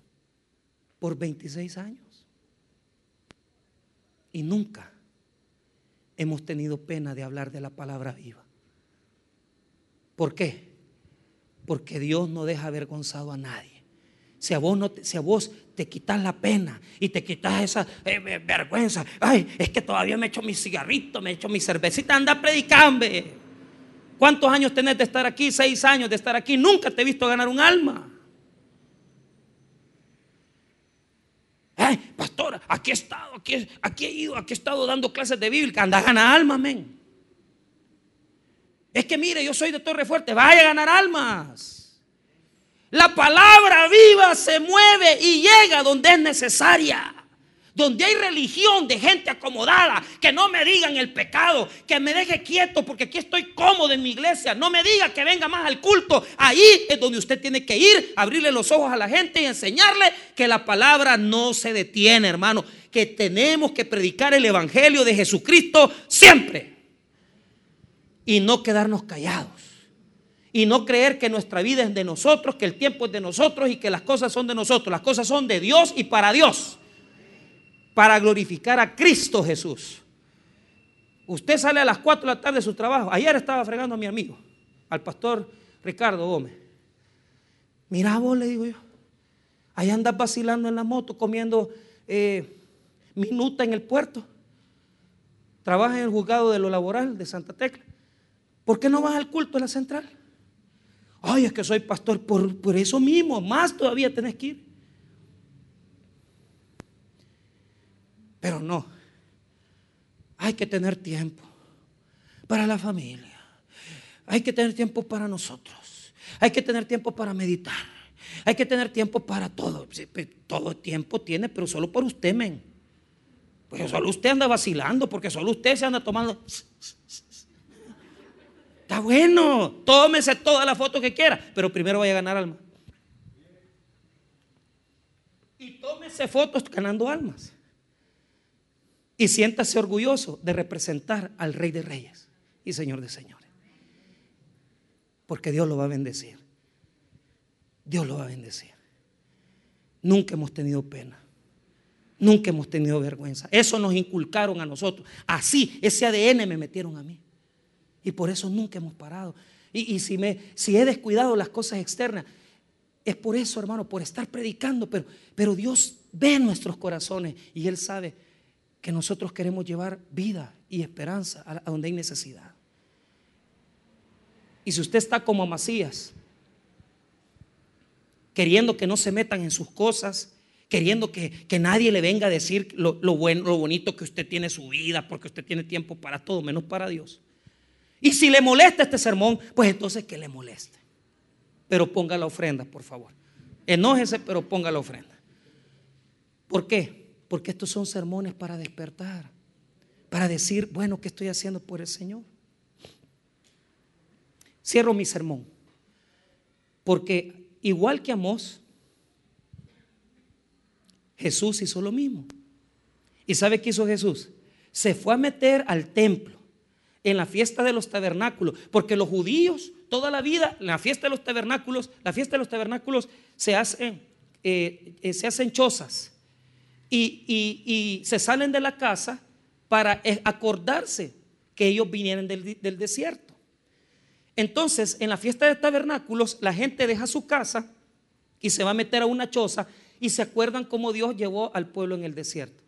[SPEAKER 1] por 26 años. Y nunca hemos tenido pena de hablar de la palabra viva. ¿Por qué? Porque Dios no deja avergonzado a nadie. Si a vos, no te, si a vos te quitas la pena y te quitas esa eh, vergüenza, ay, es que todavía me echo mi cigarrito, me echo mi cervecita, anda predicando. ¿Cuántos años tenés de estar aquí? Seis años de estar aquí. Nunca te he visto ganar un alma. Ay, pastor, aquí he estado, aquí, he ido, aquí he estado dando clases de Biblia. Anda a ganar alma, men. Es que mire, yo soy de Torre Fuerte, vaya a ganar almas. La palabra viva se mueve y llega donde es necesaria. Donde hay religión de gente acomodada, que no me digan el pecado, que me deje quieto porque aquí estoy cómodo en mi iglesia. No me diga que venga más al culto. Ahí es donde usted tiene que ir, abrirle los ojos a la gente y enseñarle que la palabra no se detiene, hermano. Que tenemos que predicar el evangelio de Jesucristo siempre y no quedarnos callados. Y no creer que nuestra vida es de nosotros, que el tiempo es de nosotros y que las cosas son de nosotros. Las cosas son de Dios y para Dios. Para glorificar a Cristo Jesús. Usted sale a las 4 de la tarde de su trabajo. Ayer estaba fregando a mi amigo, al pastor Ricardo Gómez. Mira vos, le digo yo. Ahí andas vacilando en la moto, comiendo eh, minuta en el puerto. Trabaja en el juzgado de lo laboral de Santa Tecla. ¿Por qué no vas al culto a la central? Ay, es que soy pastor. Por, por eso mismo, más todavía tenés que ir. Pero no. Hay que tener tiempo para la familia. Hay que tener tiempo para nosotros. Hay que tener tiempo para meditar. Hay que tener tiempo para todo. Todo tiempo tiene, pero solo por usted, men. Pues solo usted anda vacilando, porque solo usted se anda tomando. Está bueno, tómese toda la foto que quiera, pero primero vaya a ganar alma. Y tómese fotos ganando almas. Y siéntase orgulloso de representar al Rey de Reyes y Señor de Señores. Porque Dios lo va a bendecir. Dios lo va a bendecir. Nunca hemos tenido pena. Nunca hemos tenido vergüenza. Eso nos inculcaron a nosotros. Así, ese ADN me metieron a mí. Y por eso nunca hemos parado. Y, si, me, si he descuidado las cosas externas, es por eso, hermano, por estar predicando. Pero, pero Dios ve nuestros corazones y Él sabe que nosotros queremos llevar vida y esperanza a, donde hay necesidad. Y si usted está como Macías, queriendo que no se metan en sus cosas, queriendo que, nadie le venga a decir lo, lo, bueno, lo bonito que usted tiene su vida, porque usted tiene tiempo para todo, menos para Dios. Y si le molesta este sermón, pues entonces que le moleste. Pero ponga la ofrenda, por favor. Enójese, pero ponga la ofrenda. ¿Por qué? Porque estos son sermones para despertar, para decir, bueno, ¿qué estoy haciendo por el Señor? Cierro mi sermón. Porque igual que Amós, Jesús hizo lo mismo. ¿Y sabe qué hizo Jesús? Se fue a meter al templo en la fiesta de los tabernáculos, porque los judíos toda la vida, en la fiesta de los tabernáculos, la fiesta de los tabernáculos se hacen, eh, eh, se hacen chozas y, se salen de la casa para eh, acordarse que ellos vinieron del, desierto. Entonces, en la fiesta de tabernáculos, la gente deja su casa y se va a meter a una choza y se acuerdan cómo Dios llevó al pueblo en el desierto.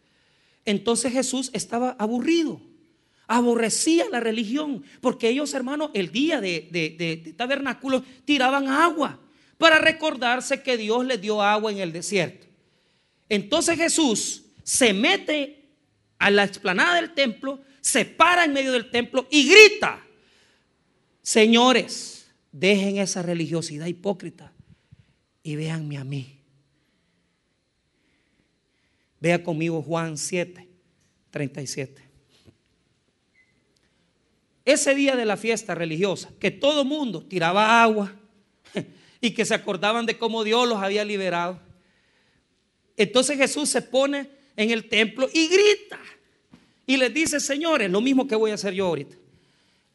[SPEAKER 1] Entonces Jesús estaba aburrido aborrecía la religión, porque ellos, hermanos, el día de, de, tabernáculo tiraban agua para recordarse que Dios les dio agua en el desierto. Entonces Jesús se mete a la explanada del templo, se para en medio del templo y grita, señores, dejen esa religiosidad hipócrita y véanme a mí. Vea conmigo Juan 7, 37. Ese día de la fiesta religiosa, que todo mundo tiraba agua y que se acordaban de cómo Dios los había liberado. Entonces Jesús se pone en el templo y grita. Y les dice, señores, lo mismo que voy a hacer yo ahorita.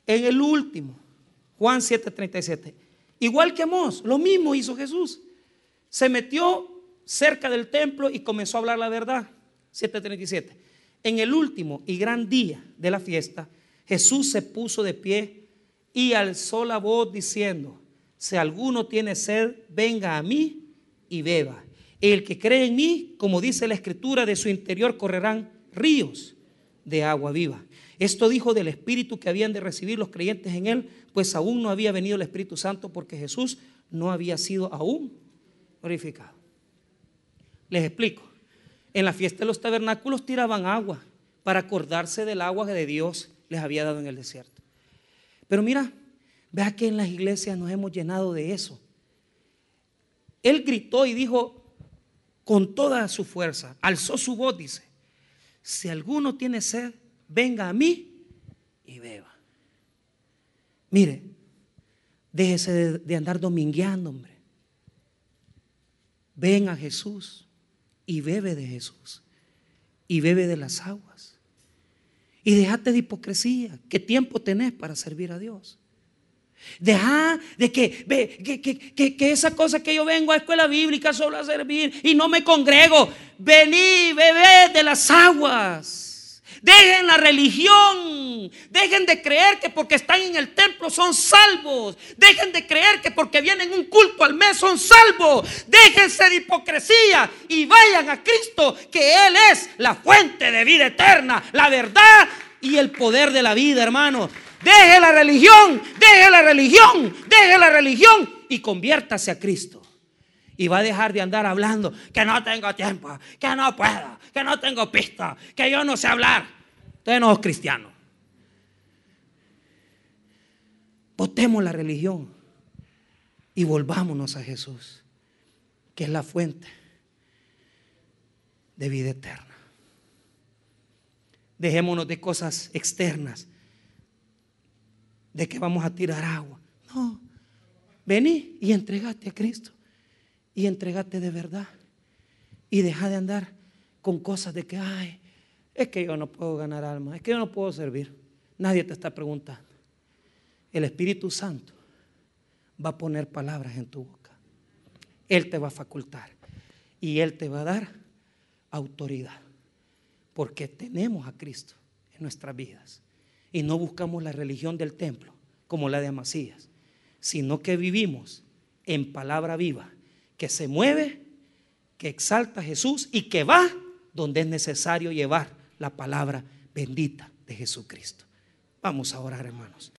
[SPEAKER 1] En el último, Juan 7:37, igual que Mos, lo mismo hizo Jesús. Se metió cerca del templo y comenzó a hablar la verdad. 7:37. En el último y gran día de la fiesta, Jesús se puso de pie y alzó la voz diciendo, si alguno tiene sed, venga a mí y beba. El que cree en mí, como dice la escritura, de su interior correrán ríos de agua viva. Esto dijo del Espíritu que habían de recibir los creyentes en él, pues aún no había venido el Espíritu Santo porque Jesús no había sido aún glorificado. Les explico. En la fiesta de los tabernáculos tiraban agua para acordarse del agua que de Dios les había dado en el desierto. Pero mira, vea que en las iglesias nos hemos llenado de eso. Él gritó y dijo con toda su fuerza, alzó su voz, dice, si alguno tiene sed, venga a mí y beba. Mire, déjese de, andar domingueando, hombre. Ven a Jesús y bebe de Jesús y bebe de las aguas. Y déjate de hipocresía. ¿Qué tiempo tenés para servir a Dios? Deja de que, que, que, que, esa cosa que yo vengo a escuela bíblica solo a servir y no me congrego. Vení, bebé de las aguas. Dejen la religión. Dejen de creer que porque están en el templo son salvos. Dejen de creer que porque vienen un culto al mes son salvos. Déjense de hipocresía y vayan a Cristo, que Él es la fuente de vida eterna, la verdad y el poder de la vida, hermano. Deje la religión, deje la religión, deje la religión y conviértase a Cristo. Y va a dejar de andar hablando que no tengo tiempo, que no puedo, que no tengo pista, que yo no sé hablar. Usted no es cristiano. Votemos la religión y volvámonos a Jesús, que es la fuente de vida eterna. Dejémonos de cosas externas, de que vamos a tirar agua. No, vení y entregate a Cristo y entregate de verdad. Y deja de andar con cosas de que, ay, es que yo no puedo ganar alma, es que yo no puedo servir. Nadie te está preguntando. El Espíritu Santo va a poner palabras en tu boca. Él te va a facultar y Él te va a dar autoridad. Porque tenemos a Cristo en nuestras vidas. Y no buscamos la religión del templo como la de Amasías, sino que vivimos en palabra viva que se mueve, que exalta a Jesús y que va donde es necesario llevar la palabra bendita de Jesucristo. Vamos a orar, hermanos.